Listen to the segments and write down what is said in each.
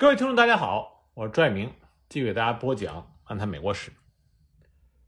各位听众，大家好，我是拽明，继续给大家播讲《安谈美国史》。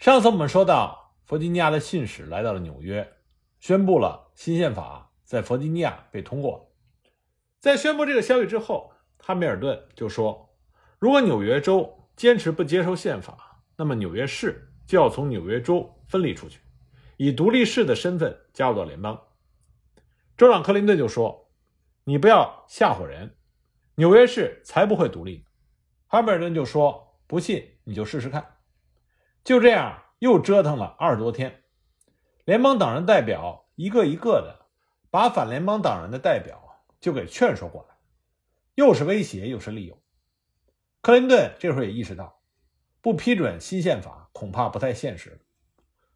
上次我们说到，弗吉尼亚的信使来到了纽约，宣布了新宪法在弗吉尼亚被通过。在宣布这个消息之后，汉密尔顿就说，如果纽约州坚持不接受宪法，那么纽约市就要从纽约州分离出去，以独立市的身份加入到联邦。州长克林顿就说：“你不要吓唬人。”纽约市才不会独立。哈密尔顿就说：“不信你就试试看。”就这样又折腾了二十多天，联邦党人代表一个一个的把反联邦党人的代表就给劝说过来，又是威胁又是利诱。克林顿这会儿也意识到，不批准新宪法恐怕不太现实，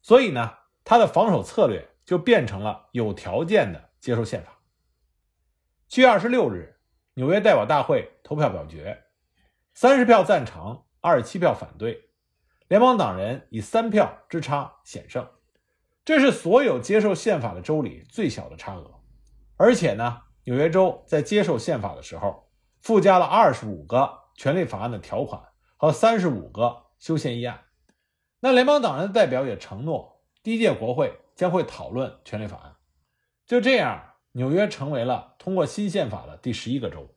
所以呢，他的防守策略就变成了有条件的接受宪法。七月二十六日。纽约代表大会投票表决，三十票赞成，二十七票反对，联邦党人以三票之差险胜。这是所有接受宪法的州里最小的差额。而且呢，纽约州在接受宪法的时候，附加了二十五个权利法案的条款和三十五个修宪议案。那联邦党人的代表也承诺，第一届国会将会讨论权利法案。就这样。纽约成为了通过新宪法的第十一个州。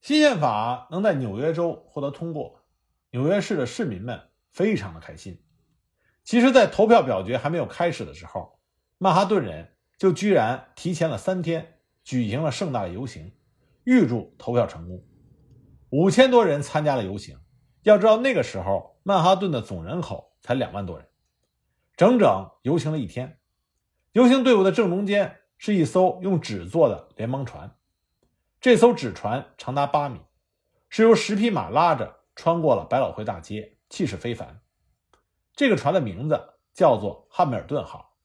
新宪法能在纽约州获得通过，纽约市的市民们非常的开心。其实，在投票表决还没有开始的时候，曼哈顿人就居然提前了三天举行了盛大的游行，预祝投票成功。五千多人参加了游行。要知道，那个时候曼哈顿的总人口才两万多人，整整游行了一天。游行队伍的正中间。是一艘用纸做的联盟船，这艘纸船长达八米，是由十匹马拉着穿过了百老汇大街，气势非凡。这个船的名字叫做汉密尔顿号。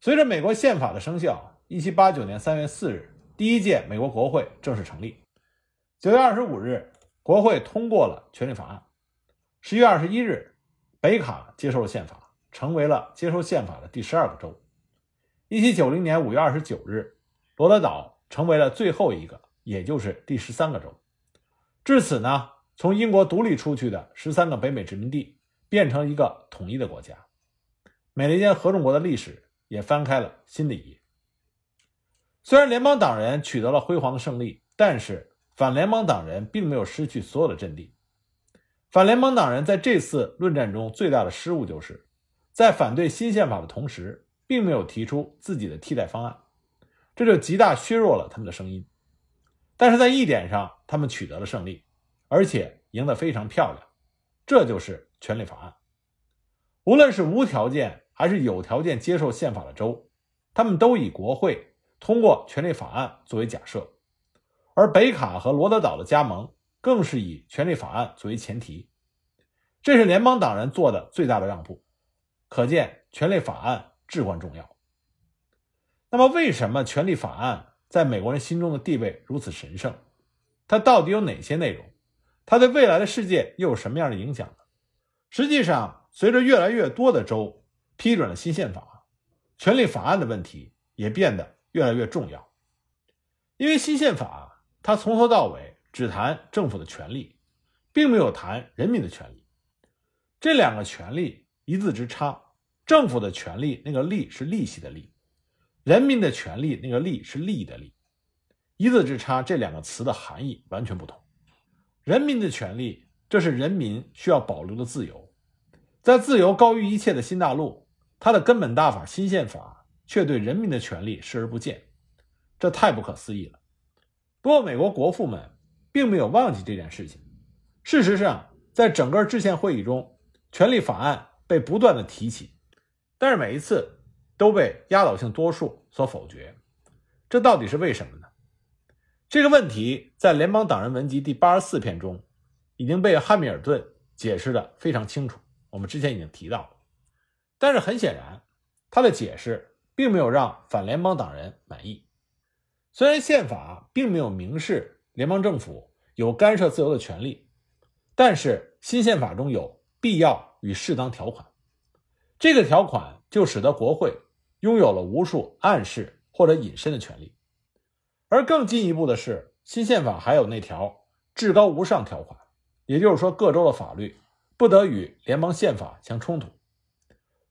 随着美国宪法的生效，一七八九年三月四日，第一届美国国会正式成立。九月二十五日，国会通过了权利法案。十月二十一日，北卡接受了宪法，成为了接受宪法的第十二个州。一七九零年五月二十九日，罗德岛成为了最后一个，也就是第十三个州。至此呢，从英国独立出去的十三个北美殖民地变成一个统一的国家，美利坚合众国的历史也翻开了新的一页。虽然联邦党人取得了辉煌的胜利，但是反联邦党人并没有失去所有的阵地。反联邦党人在这次论战中最大的失误，就是在反对新宪法的同时。并没有提出自己的替代方案，这就极大削弱了他们的声音。但是在一点上，他们取得了胜利，而且赢得非常漂亮。这就是权利法案。无论是无条件还是有条件接受宪法的州，他们都以国会通过权利法案作为假设，而北卡和罗德岛的加盟更是以权利法案作为前提。这是联邦党人做的最大的让步。可见，权利法案。至关重要。那么，为什么权利法案在美国人心中的地位如此神圣？它到底有哪些内容？它对未来的世界又有什么样的影响呢？实际上，随着越来越多的州批准了新宪法，权利法案的问题也变得越来越重要。因为新宪法它从头到尾只谈政府的权利，并没有谈人民的权利。这两个权利一字之差。政府的权利，那个利是利息的利；人民的权利，那个利是利益的利。一字之差，这两个词的含义完全不同。人民的权利，这是人民需要保留的自由。在自由高于一切的新大陆，它的根本大法新宪法却对人民的权利视而不见，这太不可思议了。不过，美国国父们并没有忘记这件事情。事实上，在整个制宪会议中，权利法案被不断的提起。但是每一次都被压倒性多数所否决，这到底是为什么呢？这个问题在《联邦党人文集》第八十四篇中已经被汉密尔顿解释的非常清楚。我们之前已经提到，但是很显然，他的解释并没有让反联邦党人满意。虽然宪法并没有明示联邦政府有干涉自由的权利，但是新宪法中有必要与适当条款。这个条款就使得国会拥有了无数暗示或者隐身的权利，而更进一步的是，新宪法还有那条至高无上条款，也就是说，各州的法律不得与联邦宪法相冲突。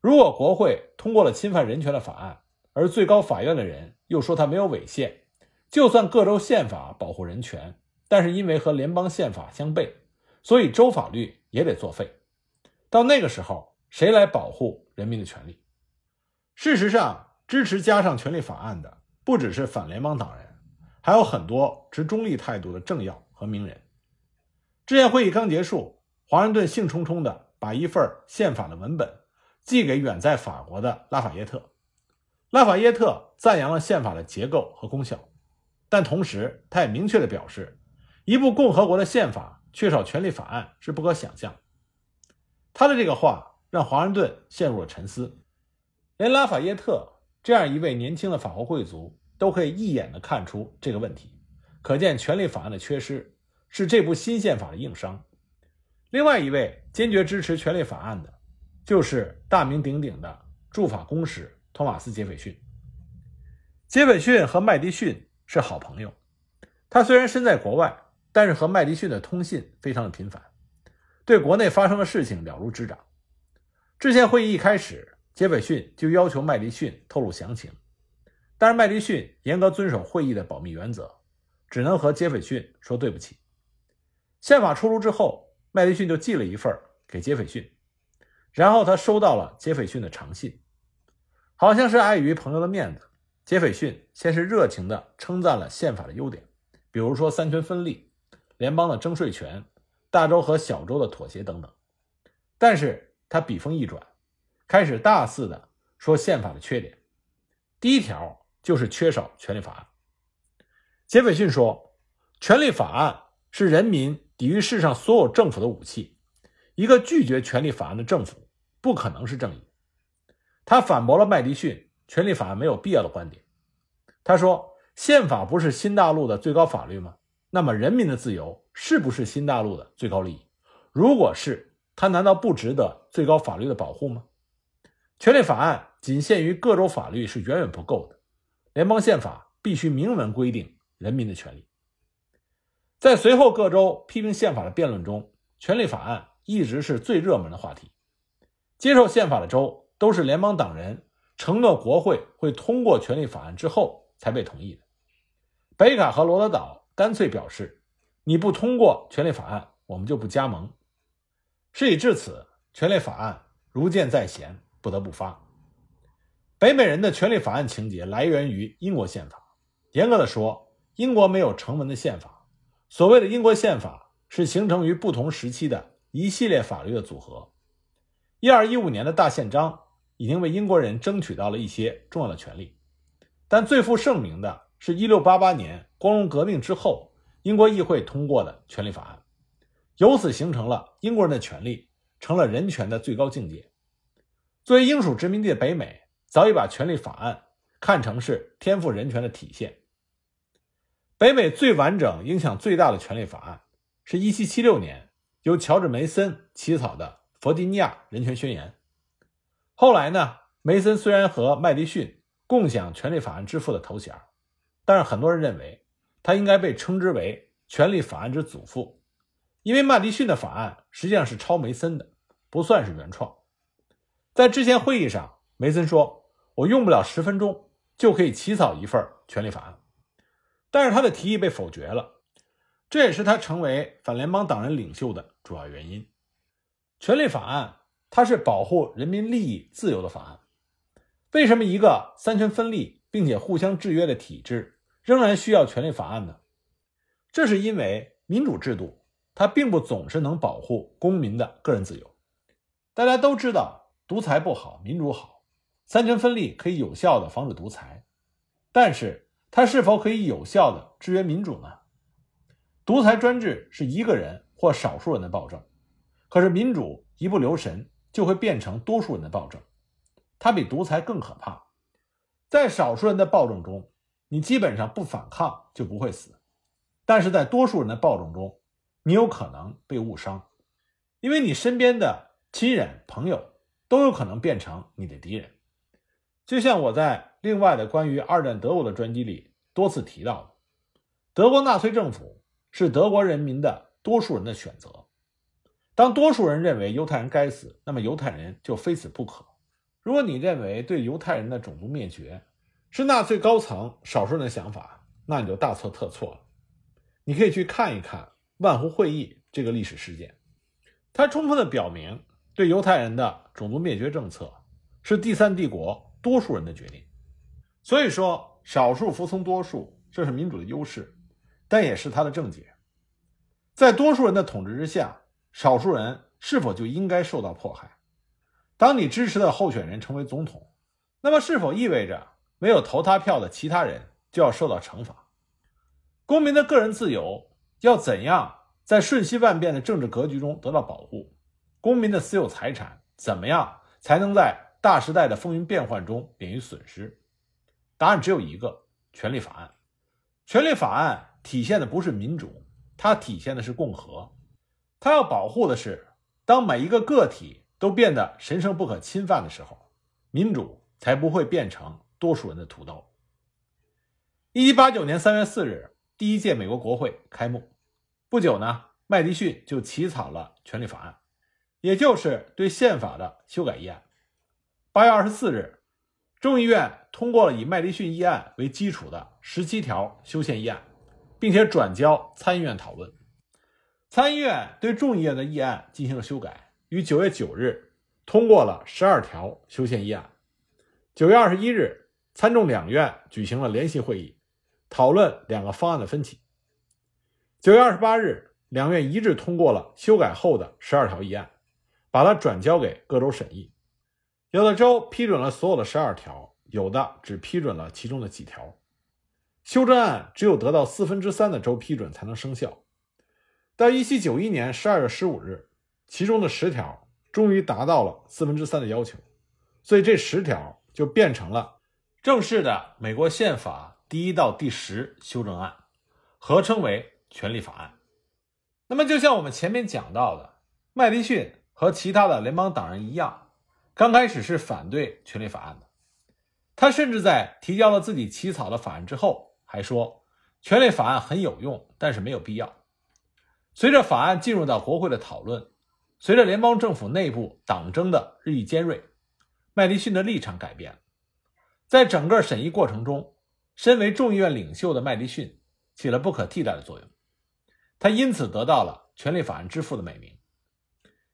如果国会通过了侵犯人权的法案，而最高法院的人又说他没有违宪，就算各州宪法保护人权，但是因为和联邦宪法相悖，所以州法律也得作废。到那个时候，谁来保护人民的权利？事实上，支持加上权利法案的不只是反联邦党人，还有很多持中立态度的政要和名人。制宪会议刚结束，华盛顿兴冲冲地把一份宪法的文本寄给远在法国的拉法耶特。拉法耶特赞扬了宪法的结构和功效，但同时他也明确地表示，一部共和国的宪法缺少权利法案是不可想象。他的这个话让华盛顿陷入了沉思，连拉法耶特这样一位年轻的法国贵族都可以一眼的看出这个问题，可见权利法案的缺失是这部新宪法的硬伤。另外一位坚决支持权利法案的，就是大名鼎鼎的驻法公使。托马斯·杰斐逊，杰斐逊和麦迪逊是好朋友。他虽然身在国外，但是和麦迪逊的通信非常的频繁，对国内发生的事情了如指掌。制宪会议一开始，杰斐逊就要求麦迪逊透露详情，但是麦迪逊严格遵守会议的保密原则，只能和杰斐逊说对不起。宪法出炉之后，麦迪逊就寄了一份给杰斐逊，然后他收到了杰斐逊的长信。好像是碍于朋友的面子，杰斐逊先是热情地称赞了宪法的优点，比如说三权分立、联邦的征税权、大州和小州的妥协等等。但是他笔锋一转，开始大肆的说宪法的缺点。第一条就是缺少权利法案。杰斐逊说，权利法案是人民抵御世上所有政府的武器，一个拒绝权利法案的政府不可能是正义。他反驳了麦迪逊权利法案没有必要的观点。他说：“宪法不是新大陆的最高法律吗？那么人民的自由是不是新大陆的最高利益？如果是，它难道不值得最高法律的保护吗？权利法案仅限于各州法律是远远不够的，联邦宪法必须明文规定人民的权利。”在随后各州批评宪法的辩论中，权利法案一直是最热门的话题。接受宪法的州。都是联邦党人承诺国会会通过权利法案之后才被同意的。北卡和罗德岛干脆表示：“你不通过权利法案，我们就不加盟。”事已至此，权利法案如箭在弦，不得不发。北美人的权利法案情节来源于英国宪法。严格的说，英国没有成文的宪法。所谓的英国宪法是形成于不同时期的一系列法律的组合。一二一五年的大宪章。已经为英国人争取到了一些重要的权利，但最负盛名的是1688年光荣革命之后，英国议会通过的权利法案，由此形成了英国人的权利成了人权的最高境界。作为英属殖民地的北美，早已把权利法案看成是天赋人权的体现。北美最完整、影响最大的权利法案，是一七七六年由乔治·梅森起草的《弗吉尼亚人权宣言》。后来呢？梅森虽然和麦迪逊共享权利法案之父的头衔，但是很多人认为他应该被称之为权利法案之祖父，因为麦迪逊的法案实际上是抄梅森的，不算是原创。在之前会议上，梅森说：“我用不了十分钟就可以起草一份权利法案。”但是他的提议被否决了，这也是他成为反联邦党人领袖的主要原因。权利法案。它是保护人民利益自由的法案。为什么一个三权分立并且互相制约的体制仍然需要权利法案呢？这是因为民主制度它并不总是能保护公民的个人自由。大家都知道，独裁不好，民主好。三权分立可以有效的防止独裁，但是它是否可以有效的制约民主呢？独裁专制是一个人或少数人的暴政，可是民主一不留神。就会变成多数人的暴政，它比独裁更可怕。在少数人的暴政中，你基本上不反抗就不会死；但是在多数人的暴政中，你有可能被误伤，因为你身边的亲人、朋友都有可能变成你的敌人。就像我在另外的关于二战德国的专辑里多次提到的，德国纳粹政府是德国人民的多数人的选择。当多数人认为犹太人该死，那么犹太人就非死不可。如果你认为对犹太人的种族灭绝是纳粹高层少数人的想法，那你就大错特错了。你可以去看一看万湖会议这个历史事件，它充分的表明，对犹太人的种族灭绝政策是第三帝国多数人的决定。所以说，少数服从多数，这是民主的优势，但也是它的症结。在多数人的统治之下，少数人是否就应该受到迫害？当你支持的候选人成为总统，那么是否意味着没有投他票的其他人就要受到惩罚？公民的个人自由要怎样在瞬息万变的政治格局中得到保护？公民的私有财产怎么样才能在大时代的风云变幻中免于损失？答案只有一个：权利法案。权利法案体现的不是民主，它体现的是共和。它要保护的是，当每一个个体都变得神圣不可侵犯的时候，民主才不会变成多数人的屠刀。一七八九年三月四日。第一届美国国会开幕不久呢，麦迪逊就起草了权利法案，也就是对宪法的修改议案。八月二十四日，众议院通过了以麦迪逊议案为基础的十七条修宪议案，并且转交参议院讨论。参议院对众议院的议案进行了修改，于九月九日通过了十二条修宪议案。九月二十一日，参众两院举行了联席会议。讨论两个方案的分歧。九月二十八日，两院一致通过了修改后的十二条议案，把它转交给各州审议。有的州批准了所有的十二条，有的只批准了其中的几条。修正案只有得到四分之三的州批准才能生效。到一七九一年十二月十五日，其中的十条终于达到了四分之三的要求，所以这十条就变成了正式的美国宪法。第一到第十修正案合称为权利法案。那么，就像我们前面讲到的，麦迪逊和其他的联邦党人一样，刚开始是反对权利法案的。他甚至在提交了自己起草的法案之后，还说权利法案很有用，但是没有必要。随着法案进入到国会的讨论，随着联邦政府内部党争的日益尖锐，麦迪逊的立场改变了。在整个审议过程中，身为众议院领袖的麦迪逊起了不可替代的作用，他因此得到了“权利法案之父”的美名。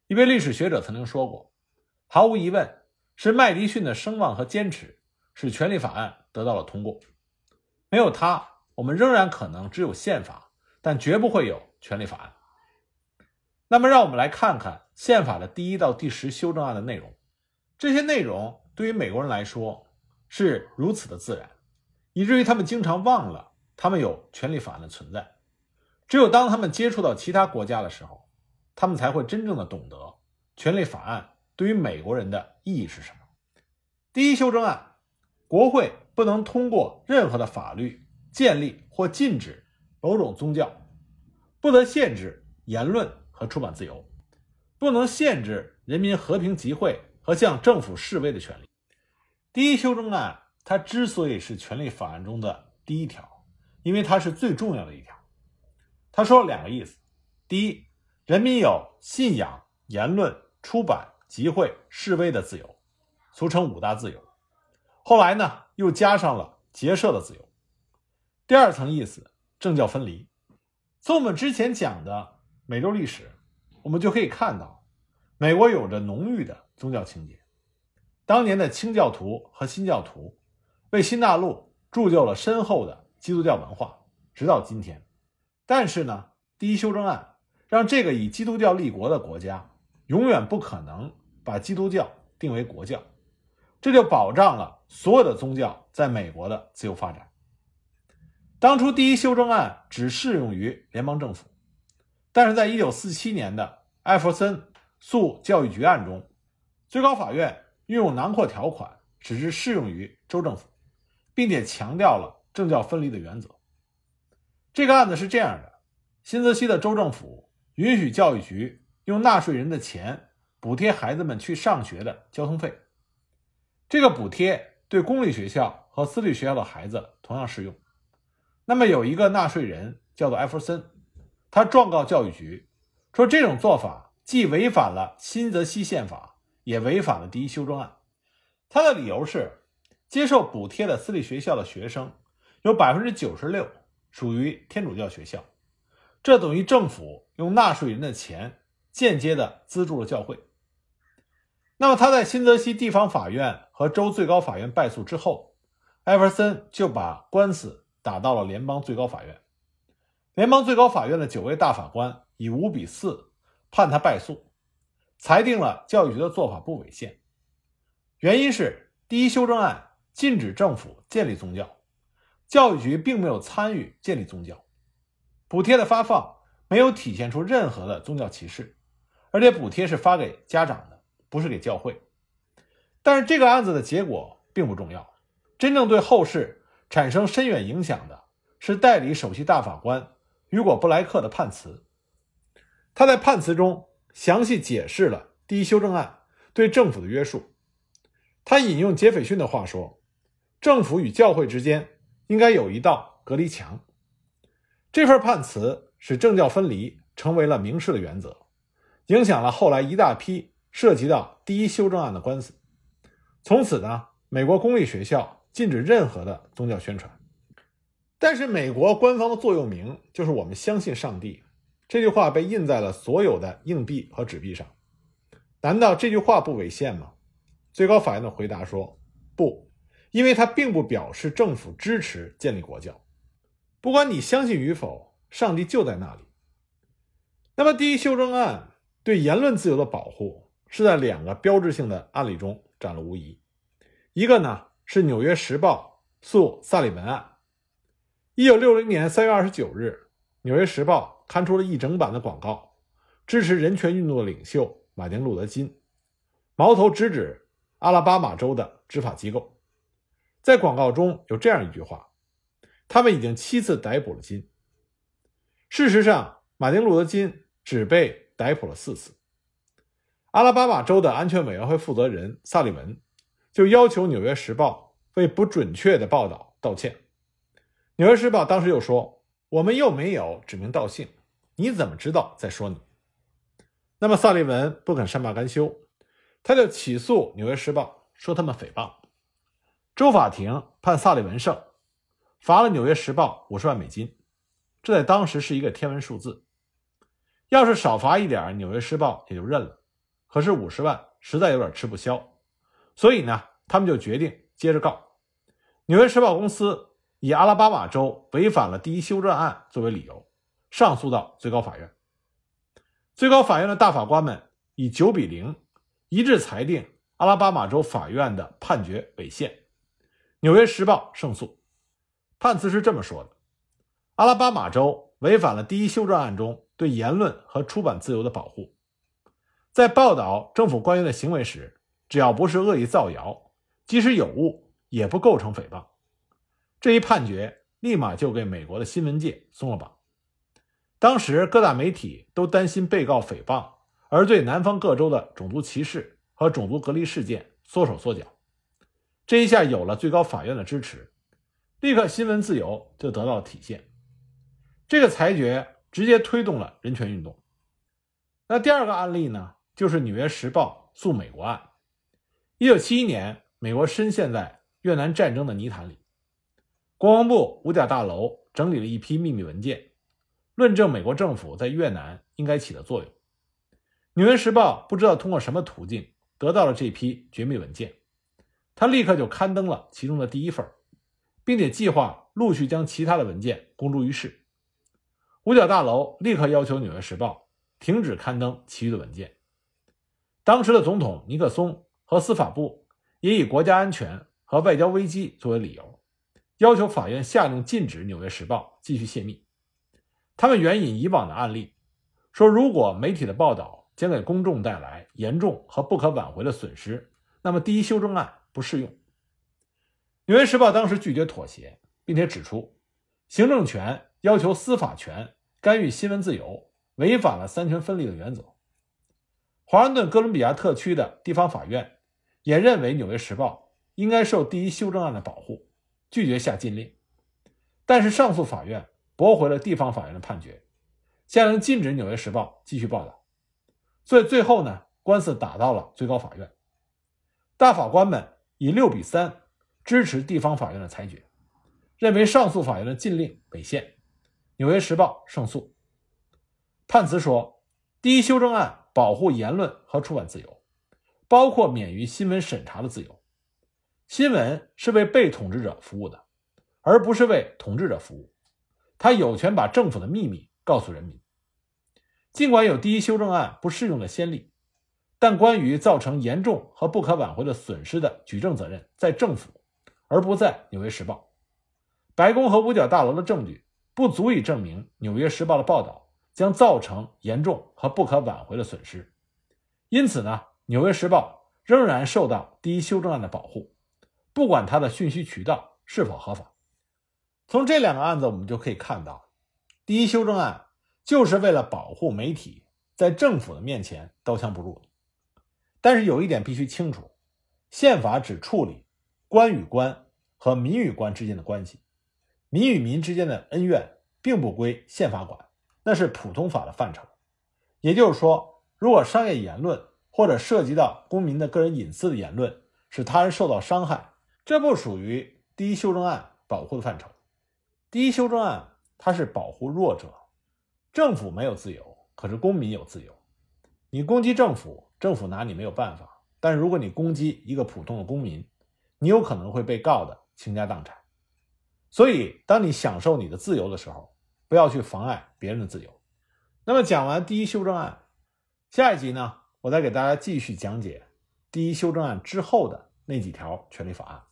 一位历史学者曾经说过：“毫无疑问，是麦迪逊的声望和坚持使权利法案得到了通过。没有他，我们仍然可能只有宪法，但绝不会有权利法案。”那么，让我们来看看宪法的第一到第十修正案的内容。这些内容对于美国人来说是如此的自然。以至于他们经常忘了他们有权利法案的存在。只有当他们接触到其他国家的时候，他们才会真正的懂得权利法案对于美国人的意义是什么。第一修正案，国会不能通过任何的法律建立或禁止某种宗教，不得限制言论和出版自由，不能限制人民和平集会和向政府示威的权利。第一修正案。它之所以是权利法案中的第一条，因为它是最重要的一条。他说了两个意思：第一，人民有信仰、言论、出版、集会、示威的自由，俗称五大自由。后来呢，又加上了结社的自由。第二层意思，政教分离。从我们之前讲的美洲历史，我们就可以看到，美国有着浓郁的宗教情节。当年的清教徒和新教徒。为新大陆铸就了深厚的基督教文化，直到今天。但是呢，第一修正案让这个以基督教立国的国家永远不可能把基督教定为国教，这就保障了所有的宗教在美国的自由发展。当初第一修正案只适用于联邦政府，但是在一九四七年的艾弗森诉教育局案中，最高法院运用囊括条款，使之适用于州政府。并且强调了政教分离的原则。这个案子是这样的：新泽西的州政府允许教育局用纳税人的钱补贴孩子们去上学的交通费。这个补贴对公立学校和私立学校的孩子同样适用。那么有一个纳税人叫做艾弗森，他状告教育局，说这种做法既违反了新泽西宪法，也违反了第一修正案。他的理由是，接受补贴的私立学校的学生有百分之九十六属于天主教学校，这等于政府用纳税人的钱间接的资助了教会。那么他在新泽西地方法院和州最高法院败诉之后，艾弗森就把官司打到了联邦最高法院。联邦最高法院的九位大法官以五比四判他败诉，裁定了教育局的做法不违宪。原因是第一修正案禁止政府建立宗教，教育局并没有参与建立宗教，补贴的发放没有体现出任何的宗教歧视，而且补贴是发给家长的，不是给教会。但是这个案子的结果并不重要，真正对后世产生深远影响的是代理首席大法官。雨果·布莱克的判词，他在判词中详细解释了第一修正案对政府的约束。他引用杰斐逊的话说：“政府与教会之间应该有一道隔离墙。”这份判词使政教分离成为了明示的原则，影响了后来一大批涉及到第一修正案的官司。从此呢，美国公立学校禁止任何的宗教宣传。但是美国官方的座右铭就是“我们相信上帝”，这句话被印在了所有的硬币和纸币上。难道这句话不违宪吗？最高法院的回答说：“不，因为它并不表示政府支持建立国教。不管你相信与否，上帝就在那里。”那么，第一修正案对言论自由的保护是在两个标志性的案例中展露无遗。一个呢是《纽约时报》诉萨利文案。一九六零年三月二十九日，《纽约时报》刊出了一整版的广告，支持人权运动的领袖马丁·路德·金，矛头直指阿拉巴马州的执法机构。在广告中有这样一句话：“他们已经七次逮捕了金。”事实上，马丁·路德·金只被逮捕了四次。阿拉巴马州的安全委员会负责人萨利文就要求《纽约时报》为不准确的报道道歉。《纽约时报》当时又说：“我们又没有指名道姓，你怎么知道在说你？”那么萨利文不肯善罢甘休，他就起诉《纽约时报》，说他们诽谤。州法庭判萨利文胜，罚了《纽约时报》五十万美金，这在当时是一个天文数字。要是少罚一点，《纽约时报》也就认了。可是五十万实在有点吃不消，所以呢，他们就决定接着告《纽约时报》公司。以阿拉巴马州违反了第一修正案作为理由，上诉到最高法院。最高法院的大法官们以九比零一致裁定阿拉巴马州法院的判决违宪，《纽约时报》胜诉。判词是这么说的：阿拉巴马州违反了第一修正案中对言论和出版自由的保护，在报道政府官员的行为时，只要不是恶意造谣，即使有误，也不构成诽谤。这一判决立马就给美国的新闻界松了绑。当时各大媒体都担心被告诽谤，而对南方各州的种族歧视和种族隔离事件缩手缩脚。这一下有了最高法院的支持，立刻新闻自由就得到了体现。这个裁决直接推动了人权运动。那第二个案例呢，就是《纽约时报》诉美国案。一九七一年，美国深陷在越南战争的泥潭里。国防部五角大楼整理了一批秘密文件，论证美国政府在越南应该起的作用。《纽约时报》不知道通过什么途径得到了这批绝密文件，他立刻就刊登了其中的第一份，并且计划陆续将其他的文件公诸于世。五角大楼立刻要求《纽约时报》停止刊登其余的文件。当时的总统尼克松和司法部也以国家安全和外交危机作为理由。要求法院下令禁止《纽约时报》继续泄密。他们援引以往的案例，说如果媒体的报道将给公众带来严重和不可挽回的损失，那么第一修正案不适用。《纽约时报》当时拒绝妥协，并且指出，行政权要求司法权干预新闻自由，违反了三权分立的原则。华盛顿哥伦比亚特区的地方法院也认为，《纽约时报》应该受第一修正案的保护。拒绝下禁令，但是上诉法院驳回了地方法院的判决，下令禁止《纽约时报》继续报道。所以最后呢，官司打到了最高法院，大法官们以六比三支持地方法院的裁决，认为上诉法院的禁令违宪，《纽约时报》胜诉。判词说，第一修正案保护言论和出版自由，包括免于新闻审查的自由。新闻是为被统治者服务的，而不是为统治者服务。他有权把政府的秘密告诉人民。尽管有第一修正案不适用的先例，但关于造成严重和不可挽回的损失的举证责任在政府，而不在《纽约时报》。白宫和五角大楼的证据不足以证明《纽约时报》的报道将造成严重和不可挽回的损失。因此呢，《纽约时报》仍然受到第一修正案的保护。不管它的讯息渠道是否合法，从这两个案子我们就可以看到，第一修正案就是为了保护媒体在政府的面前刀枪不入。但是有一点必须清楚，宪法只处理官与官和民与官之间的关系，民与民之间的恩怨并不归宪法管，那是普通法的范畴。也就是说，如果商业言论或者涉及到公民的个人隐私的言论使他人受到伤害，这不属于第一修正案保护的范畴。第一修正案它是保护弱者，政府没有自由，可是公民有自由。你攻击政府，政府拿你没有办法；但如果你攻击一个普通的公民，你有可能会被告的倾家荡产。所以，当你享受你的自由的时候，不要去妨碍别人的自由。那么，讲完第一修正案，下一集呢，我再给大家继续讲解第一修正案之后的那几条权利法案。